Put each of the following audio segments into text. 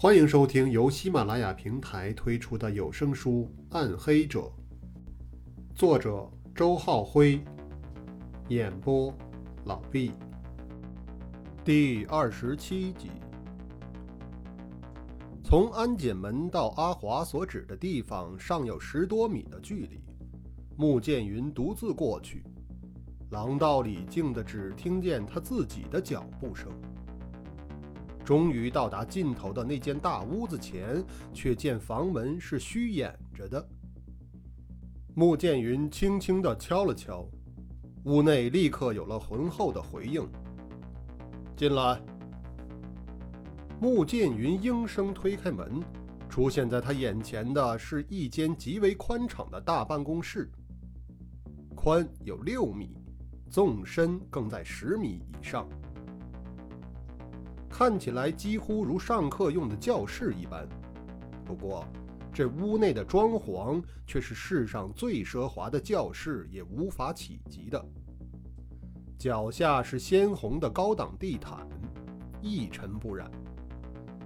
欢迎收听由喜马拉雅平台推出的有声书《暗黑者》，作者周浩辉，演播老毕。第二十七集。从安检门到阿华所指的地方，尚有十多米的距离。穆剑云独自过去，廊道里静的只听见他自己的脚步声。终于到达尽头的那间大屋子前，却见房门是虚掩着的。穆剑云轻轻地敲了敲，屋内立刻有了浑厚的回应：“进来。”穆剑云应声推开门，出现在他眼前的是一间极为宽敞的大办公室，宽有六米，纵深更在十米以上。看起来几乎如上课用的教室一般，不过这屋内的装潢却是世上最奢华的教室也无法企及的。脚下是鲜红的高档地毯，一尘不染；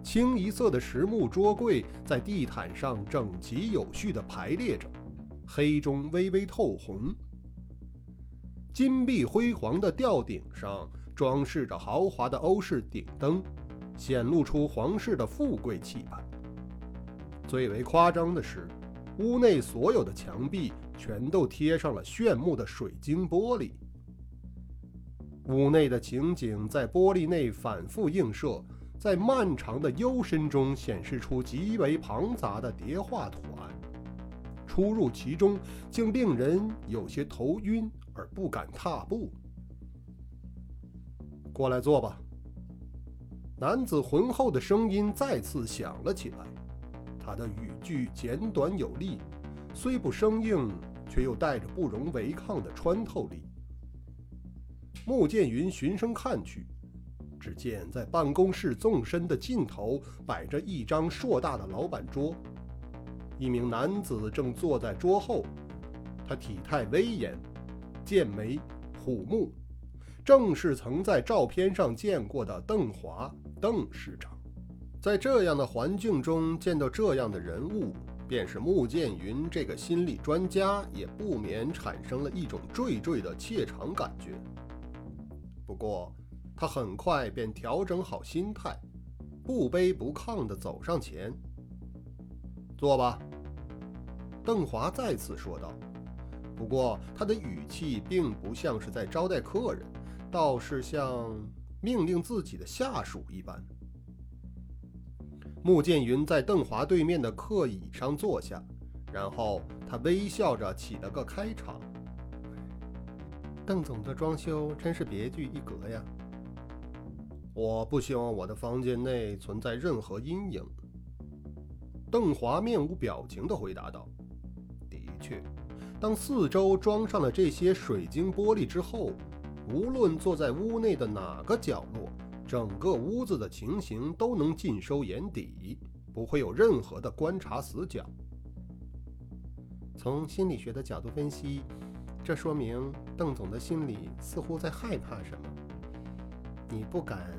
清一色的实木桌柜在地毯上整齐有序地排列着，黑中微微透红。金碧辉煌的吊顶上。装饰着豪华的欧式顶灯，显露出皇室的富贵气派。最为夸张的是，屋内所有的墙壁全都贴上了炫目的水晶玻璃。屋内的情景在玻璃内反复映射，在漫长的幽深中显示出极为庞杂的叠画图案。出入其中，竟令人有些头晕而不敢踏步。过来坐吧。男子浑厚的声音再次响了起来，他的语句简短有力，虽不生硬，却又带着不容违抗的穿透力。穆剑云循声看去，只见在办公室纵深的尽头摆着一张硕大的老板桌，一名男子正坐在桌后，他体态威严，剑眉虎目。正是曾在照片上见过的邓华，邓市长。在这样的环境中见到这样的人物，便是穆剑云这个心理专家也不免产生了一种惴惴的怯场感觉。不过，他很快便调整好心态，不卑不亢地走上前：“坐吧。”邓华再次说道。不过，他的语气并不像是在招待客人。倒是像命令自己的下属一般。穆剑云在邓华对面的客椅上坐下，然后他微笑着起了个开场：“邓总的装修真是别具一格呀！我不希望我的房间内存在任何阴影。”邓华面无表情地回答道：“的确，当四周装上了这些水晶玻璃之后。”无论坐在屋内的哪个角落，整个屋子的情形都能尽收眼底，不会有任何的观察死角。从心理学的角度分析，这说明邓总的心里似乎在害怕什么。你不敢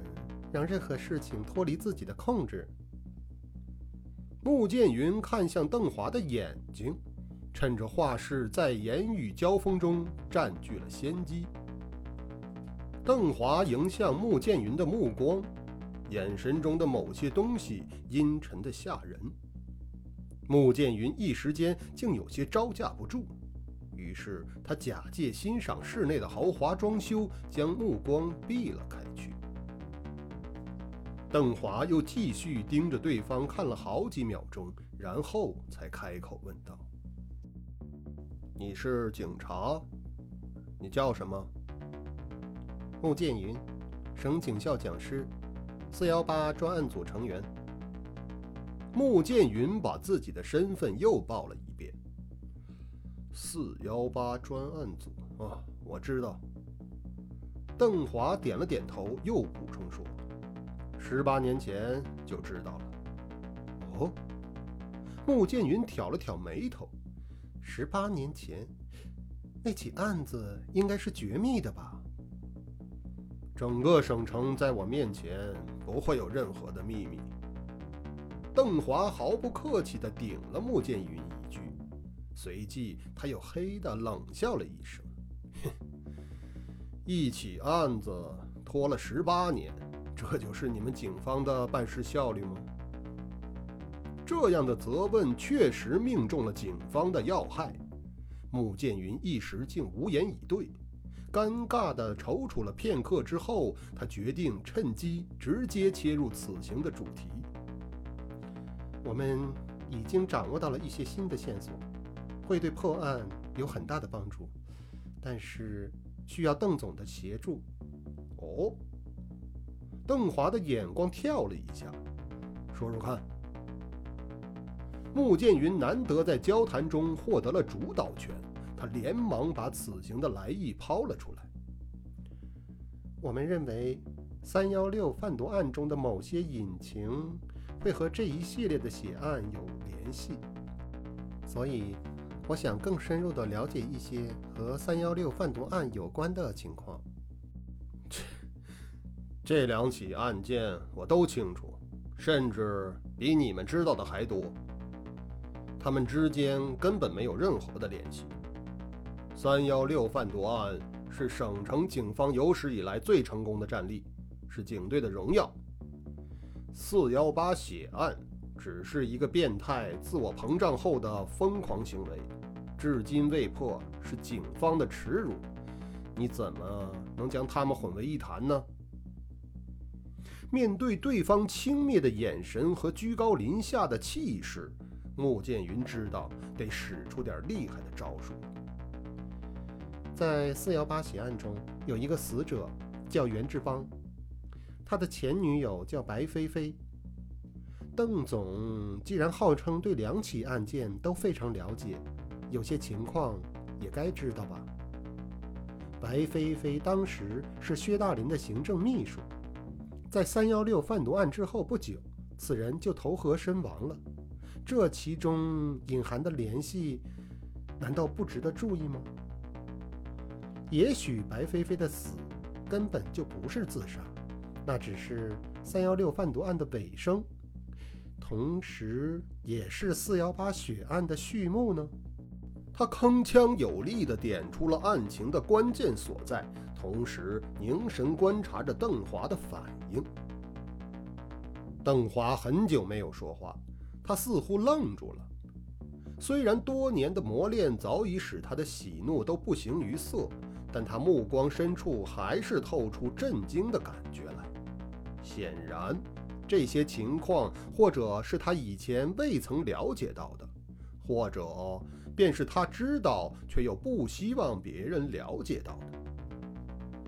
让任何事情脱离自己的控制。穆剑云看向邓华的眼睛，趁着画室在言语交锋中占据了先机。邓华迎向穆剑云的目光，眼神中的某些东西阴沉的吓人。穆剑云一时间竟有些招架不住，于是他假借欣赏室内的豪华装修，将目光避了开去。邓华又继续盯着对方看了好几秒钟，然后才开口问道：“你是警察？你叫什么？”穆剑云，省警校讲师，四幺八专案组成员。穆剑云把自己的身份又报了一遍。四幺八专案组啊，我知道。邓华点了点头，又补充说：“十八年前就知道了。”哦，穆剑云挑了挑眉头。十八年前，那起案子应该是绝密的吧？整个省城在我面前不会有任何的秘密。邓华毫不客气地顶了穆剑云一句，随即他又嘿地冷笑了一声：“哼，一起案子拖了十八年，这就是你们警方的办事效率吗？”这样的责问确实命中了警方的要害。穆剑云一时竟无言以对，尴尬地踌躇了片刻之后，他决定趁机直接切入此行的主题。我们已经掌握到了一些新的线索，会对破案有很大的帮助，但是需要邓总的协助。哦，邓华的眼光跳了一下，说说看。穆剑云难得在交谈中获得了主导权，他连忙把此行的来意抛了出来。我们认为，三幺六贩毒案中的某些隐情会和这一系列的血案有联系，所以我想更深入地了解一些和三幺六贩毒案有关的情况。切，这两起案件我都清楚，甚至比你们知道的还多。他们之间根本没有任何的联系。三幺六贩毒案是省城警方有史以来最成功的战例，是警队的荣耀。四幺八血案只是一个变态自我膨胀后的疯狂行为，至今未破，是警方的耻辱。你怎么能将他们混为一谈呢？面对对方轻蔑的眼神和居高临下的气势。穆剑云知道得使出点厉害的招数。在四幺八血案中，有一个死者叫袁志邦，他的前女友叫白菲菲。邓总既然号称对两起案件都非常了解，有些情况也该知道吧？白菲菲当时是薛大林的行政秘书，在三幺六贩毒案之后不久，此人就投河身亡了。这其中隐含的联系，难道不值得注意吗？也许白菲菲的死根本就不是自杀，那只是三幺六贩毒案的尾声，同时也是四幺八血案的序幕呢？他铿锵有力地点出了案情的关键所在，同时凝神观察着邓华的反应。邓华很久没有说话。他似乎愣住了，虽然多年的磨练早已使他的喜怒都不形于色，但他目光深处还是透出震惊的感觉来。显然，这些情况或者是他以前未曾了解到的，或者便是他知道却又不希望别人了解到的。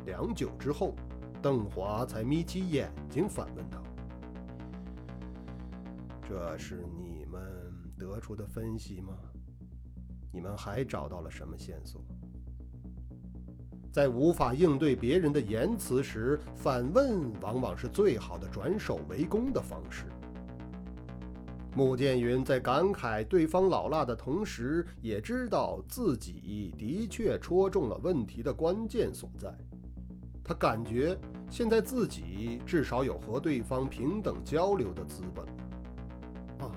良久之后，邓华才眯起眼睛反问道。这是你们得出的分析吗？你们还找到了什么线索？在无法应对别人的言辞时，反问往往是最好的转守为攻的方式。穆剑云在感慨对方老辣的同时，也知道自己的确戳中了问题的关键所在。他感觉现在自己至少有和对方平等交流的资本。啊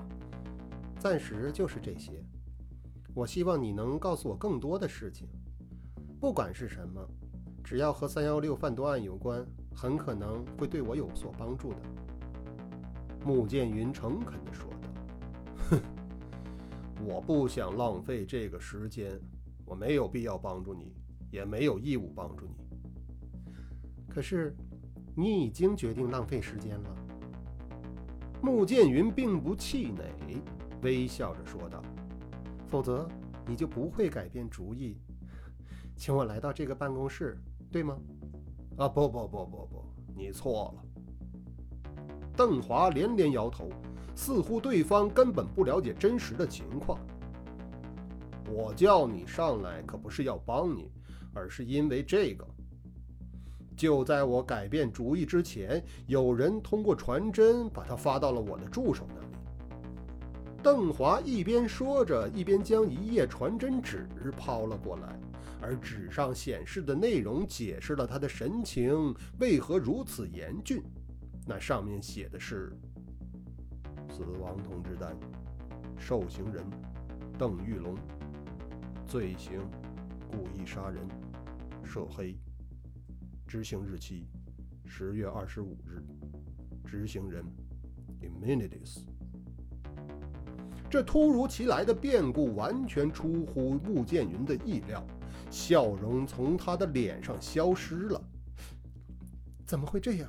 暂时就是这些。我希望你能告诉我更多的事情，不管是什么，只要和三幺六贩毒案有关，很可能会对我有所帮助的。”穆剑云诚恳地说道。“哼，我不想浪费这个时间，我没有必要帮助你，也没有义务帮助你。可是，你已经决定浪费时间了。”穆剑云并不气馁。微笑着说道：“否则你就不会改变主意，请我来到这个办公室，对吗？”“啊，不不不不不，你错了。”邓华连连摇头，似乎对方根本不了解真实的情况。“我叫你上来可不是要帮你，而是因为这个。就在我改变主意之前，有人通过传真把它发到了我的助手那里。”邓华一边说着，一边将一页传真纸抛了过来，而纸上显示的内容解释了他的神情为何如此严峻。那上面写的是：死亡通知单，受刑人邓玉龙，罪行故意杀人，涉黑。执行日期十月二十五日。执行人 Immunities。这突如其来的变故完全出乎穆剑云的意料，笑容从他的脸上消失了。怎么会这样？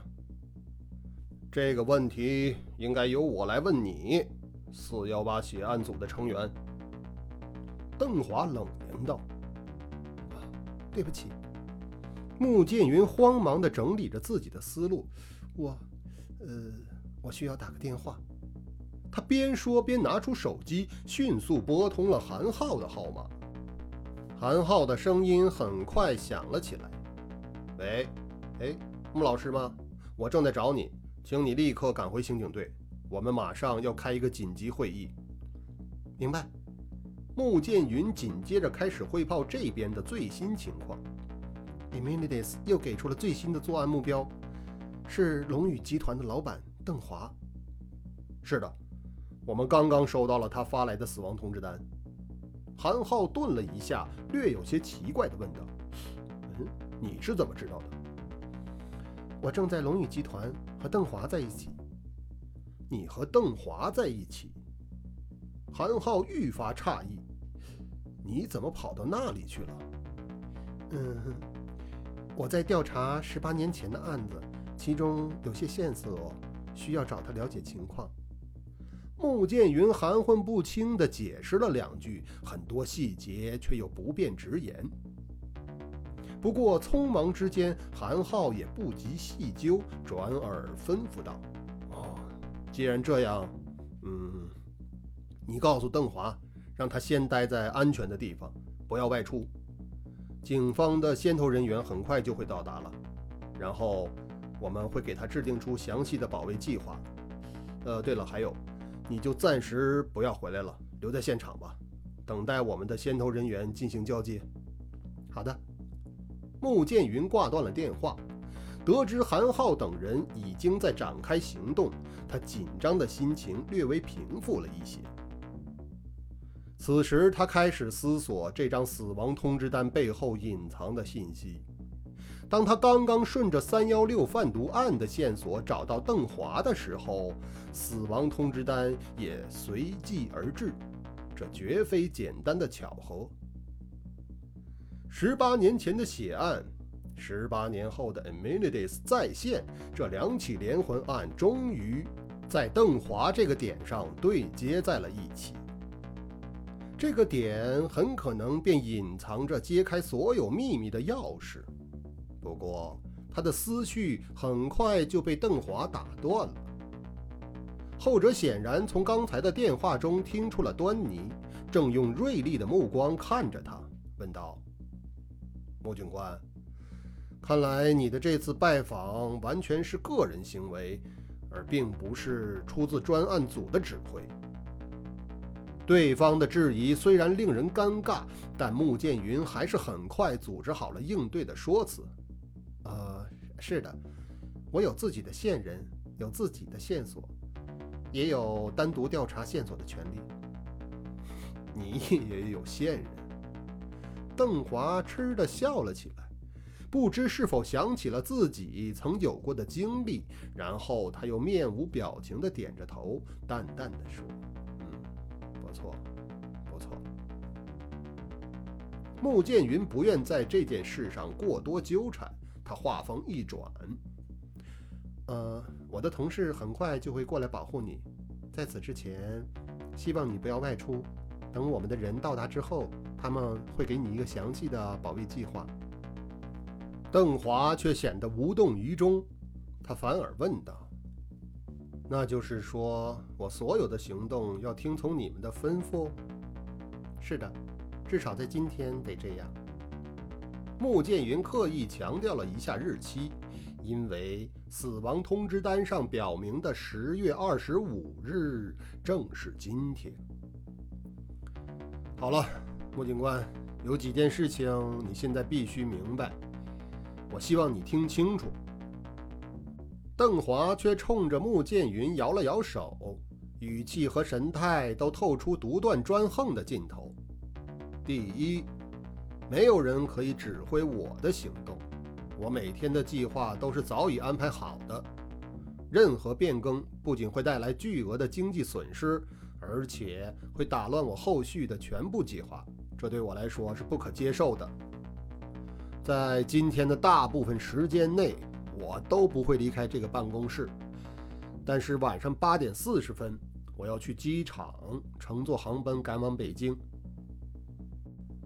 这个问题应该由我来问你，四幺八血案组的成员。邓华冷言道：“对不起。”穆剑云慌忙地整理着自己的思路。我，呃，我需要打个电话。他边说边拿出手机，迅速拨通了韩浩的号码。韩浩的声音很快响了起来：“喂，哎，穆老师吗？我正在找你。”请你立刻赶回刑警队，我们马上要开一个紧急会议。明白。穆剑云紧接着开始汇报这边的最新情况。Eminides 又给出了最新的作案目标，是龙宇集团的老板邓华。是的，我们刚刚收到了他发来的死亡通知单。韩浩顿了一下，略有些奇怪地问道：“嗯，你是怎么知道的？”我正在龙宇集团和邓华在一起。你和邓华在一起？韩浩愈发诧异。你怎么跑到那里去了？嗯，我在调查十八年前的案子，其中有些线索需要找他了解情况。穆剑云含混不清地解释了两句，很多细节却又不便直言。不过，匆忙之间，韩浩也不及细究，转而吩咐道：“哦，既然这样，嗯，你告诉邓华，让他先待在安全的地方，不要外出。警方的先头人员很快就会到达了，然后我们会给他制定出详细的保卫计划。呃，对了，还有，你就暂时不要回来了，留在现场吧，等待我们的先头人员进行交接。好的。”穆剑云挂断了电话，得知韩浩等人已经在展开行动，他紧张的心情略微平复了一些。此时，他开始思索这张死亡通知单背后隐藏的信息。当他刚刚顺着三幺六贩毒案的线索找到邓华的时候，死亡通知单也随即而至，这绝非简单的巧合。十八年前的血案，十八年后的 Immunities 再现，这两起连环案终于在邓华这个点上对接在了一起。这个点很可能便隐藏着揭开所有秘密的钥匙。不过，他的思绪很快就被邓华打断了。后者显然从刚才的电话中听出了端倪，正用锐利的目光看着他，问道。穆警官，看来你的这次拜访完全是个人行为，而并不是出自专案组的指挥。对方的质疑虽然令人尴尬，但穆剑云还是很快组织好了应对的说辞。呃，是的，我有自己的线人，有自己的线索，也有单独调查线索的权利。你 也有线人？邓华嗤的笑了起来，不知是否想起了自己曾有过的经历，然后他又面无表情的点着头，淡淡的说：“嗯，不错，不错。”穆剑云不愿在这件事上过多纠缠，他话锋一转：“呃，我的同事很快就会过来保护你，在此之前，希望你不要外出。等我们的人到达之后。”他们会给你一个详细的保卫计划。邓华却显得无动于衷，他反而问道：“那就是说我所有的行动要听从你们的吩咐？”“是的，至少在今天得这样。”穆剑云刻意强调了一下日期，因为死亡通知单上表明的十月二十五日正是今天。好了。穆警官，有几件事情你现在必须明白，我希望你听清楚。邓华却冲着穆剑云摇了摇手，语气和神态都透出独断专横的劲头。第一，没有人可以指挥我的行动，我每天的计划都是早已安排好的。任何变更不仅会带来巨额的经济损失，而且会打乱我后续的全部计划，这对我来说是不可接受的。在今天的大部分时间内，我都不会离开这个办公室。但是晚上八点四十分。我要去机场乘坐航班赶往北京。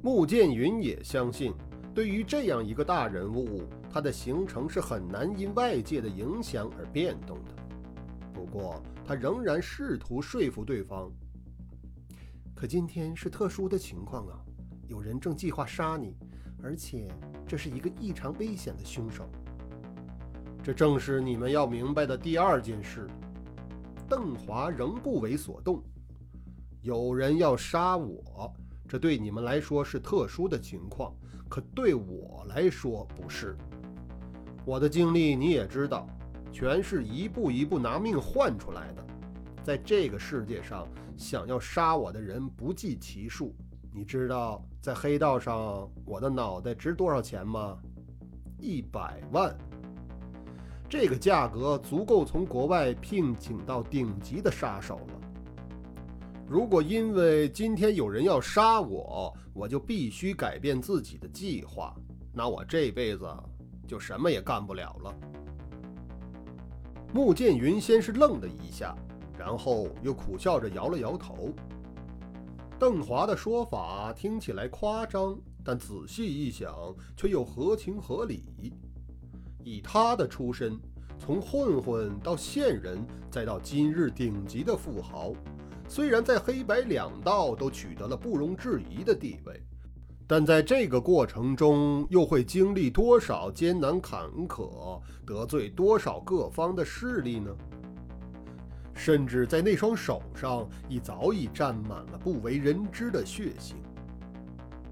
穆剑云也相信，对于这样一个大人物，他的行程是很难因外界的影响而变动的。不过，他仍然试图说服对方。可今天是特殊的情况啊，有人正计划杀你，而且这是一个异常危险的凶手。这正是你们要明白的第二件事。邓华仍不为所动。有人要杀我，这对你们来说是特殊的情况，可对我来说不是。我的经历你也知道，全是一步一步拿命换出来的。在这个世界上，想要杀我的人不计其数。你知道在黑道上我的脑袋值多少钱吗？一百万。这个价格足够从国外聘请到顶级的杀手了。如果因为今天有人要杀我，我就必须改变自己的计划，那我这辈子就什么也干不了了。穆剑云先是愣了一下，然后又苦笑着摇了摇头。邓华的说法听起来夸张，但仔细一想，却又合情合理。以他的出身，从混混到线人，再到今日顶级的富豪，虽然在黑白两道都取得了不容置疑的地位，但在这个过程中又会经历多少艰难坎坷，得罪多少各方的势力呢？甚至在那双手上，已早已沾满了不为人知的血腥。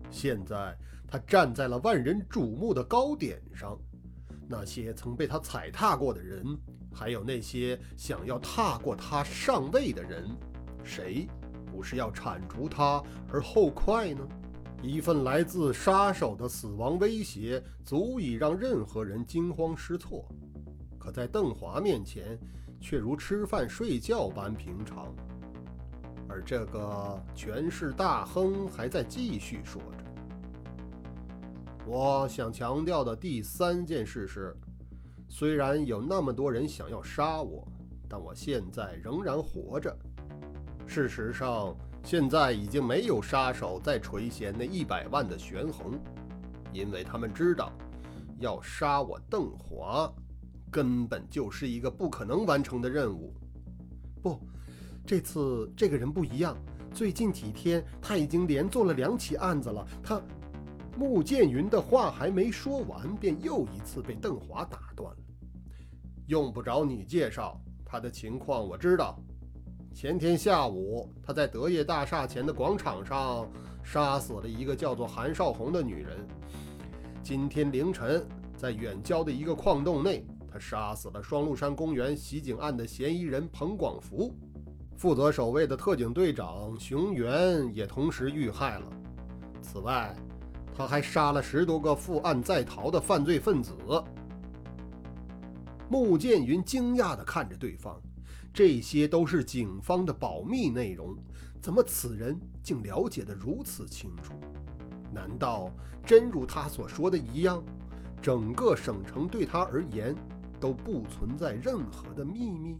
现在他站在了万人瞩目的高点上。那些曾被他踩踏过的人，还有那些想要踏过他上位的人，谁不是要铲除他而后快呢？一份来自杀手的死亡威胁，足以让任何人惊慌失措。可在邓华面前，却如吃饭睡觉般平常。而这个权势大亨还在继续说着。我想强调的第三件事是，虽然有那么多人想要杀我，但我现在仍然活着。事实上，现在已经没有杀手再垂涎那一百万的悬红，因为他们知道，要杀我邓华，根本就是一个不可能完成的任务。不，这次这个人不一样。最近几天，他已经连做了两起案子了。他。穆剑云的话还没说完，便又一次被邓华打断了。用不着你介绍他的情况，我知道。前天下午，他在德业大厦前的广场上杀死了一个叫做韩少红的女人。今天凌晨，在远郊的一个矿洞内，他杀死了双鹿山公园袭警案的嫌疑人彭广福。负责守卫的特警队长熊原也同时遇害了。此外，他还杀了十多个负案在逃的犯罪分子。穆剑云惊讶地看着对方，这些都是警方的保密内容，怎么此人竟了解得如此清楚？难道真如他所说的一样，整个省城对他而言都不存在任何的秘密？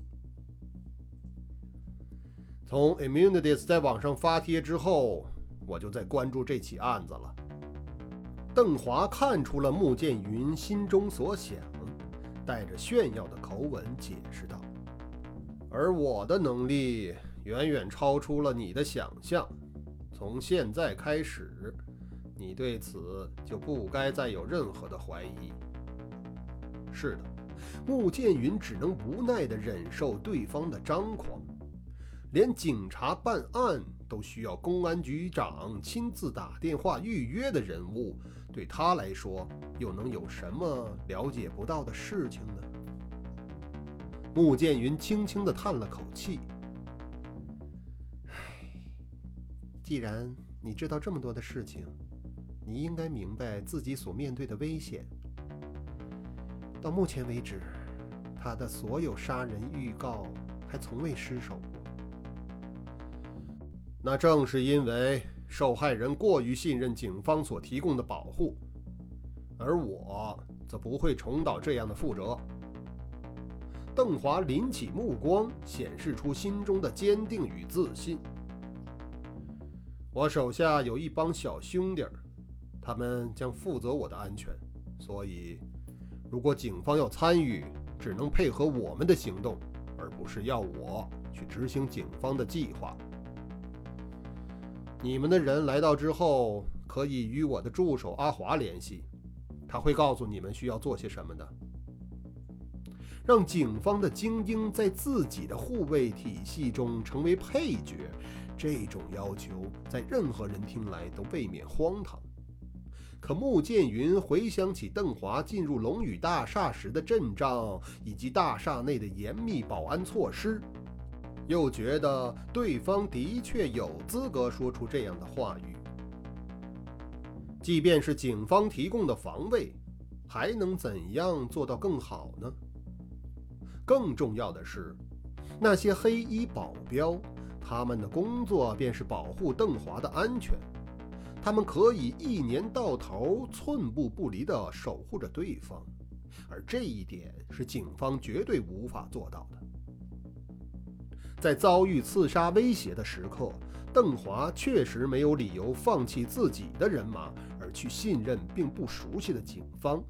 从 Immunity 在网上发帖之后，我就在关注这起案子了。邓华看出了穆剑云心中所想，带着炫耀的口吻解释道：“而我的能力远远超出了你的想象。从现在开始，你对此就不该再有任何的怀疑。”是的，穆剑云只能无奈地忍受对方的张狂。连警察办案都需要公安局长亲自打电话预约的人物。对他来说，又能有什么了解不到的事情呢？穆剑云轻轻地叹了口气：“既然你知道这么多的事情，你应该明白自己所面对的危险。到目前为止，他的所有杀人预告还从未失手过。那正是因为受害人过于信任警方所提供的保护，而我则不会重蹈这样的覆辙。邓华拎起目光，显示出心中的坚定与自信。我手下有一帮小兄弟，他们将负责我的安全，所以，如果警方要参与，只能配合我们的行动，而不是要我去执行警方的计划。你们的人来到之后，可以与我的助手阿华联系，他会告诉你们需要做些什么的。让警方的精英在自己的护卫体系中成为配角，这种要求在任何人听来都未免荒唐。可穆剑云回想起邓华进入龙宇大厦时的阵仗，以及大厦内的严密保安措施。又觉得对方的确有资格说出这样的话语。即便是警方提供的防卫，还能怎样做到更好呢？更重要的是，那些黑衣保镖，他们的工作便是保护邓华的安全。他们可以一年到头寸步不离地守护着对方，而这一点是警方绝对无法做到的。在遭遇刺杀威胁的时刻，邓华确实没有理由放弃自己的人马，而去信任并不熟悉的警方。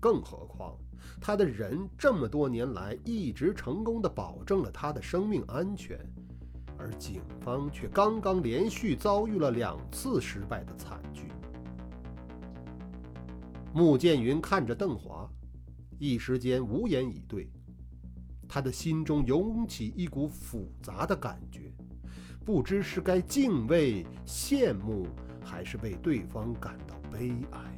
更何况，他的人这么多年来一直成功的保证了他的生命安全，而警方却刚刚连续遭遇了两次失败的惨剧。穆剑云看着邓华，一时间无言以对。他的心中涌起一股复杂的感觉，不知是该敬畏、羡慕，还是为对方感到悲哀。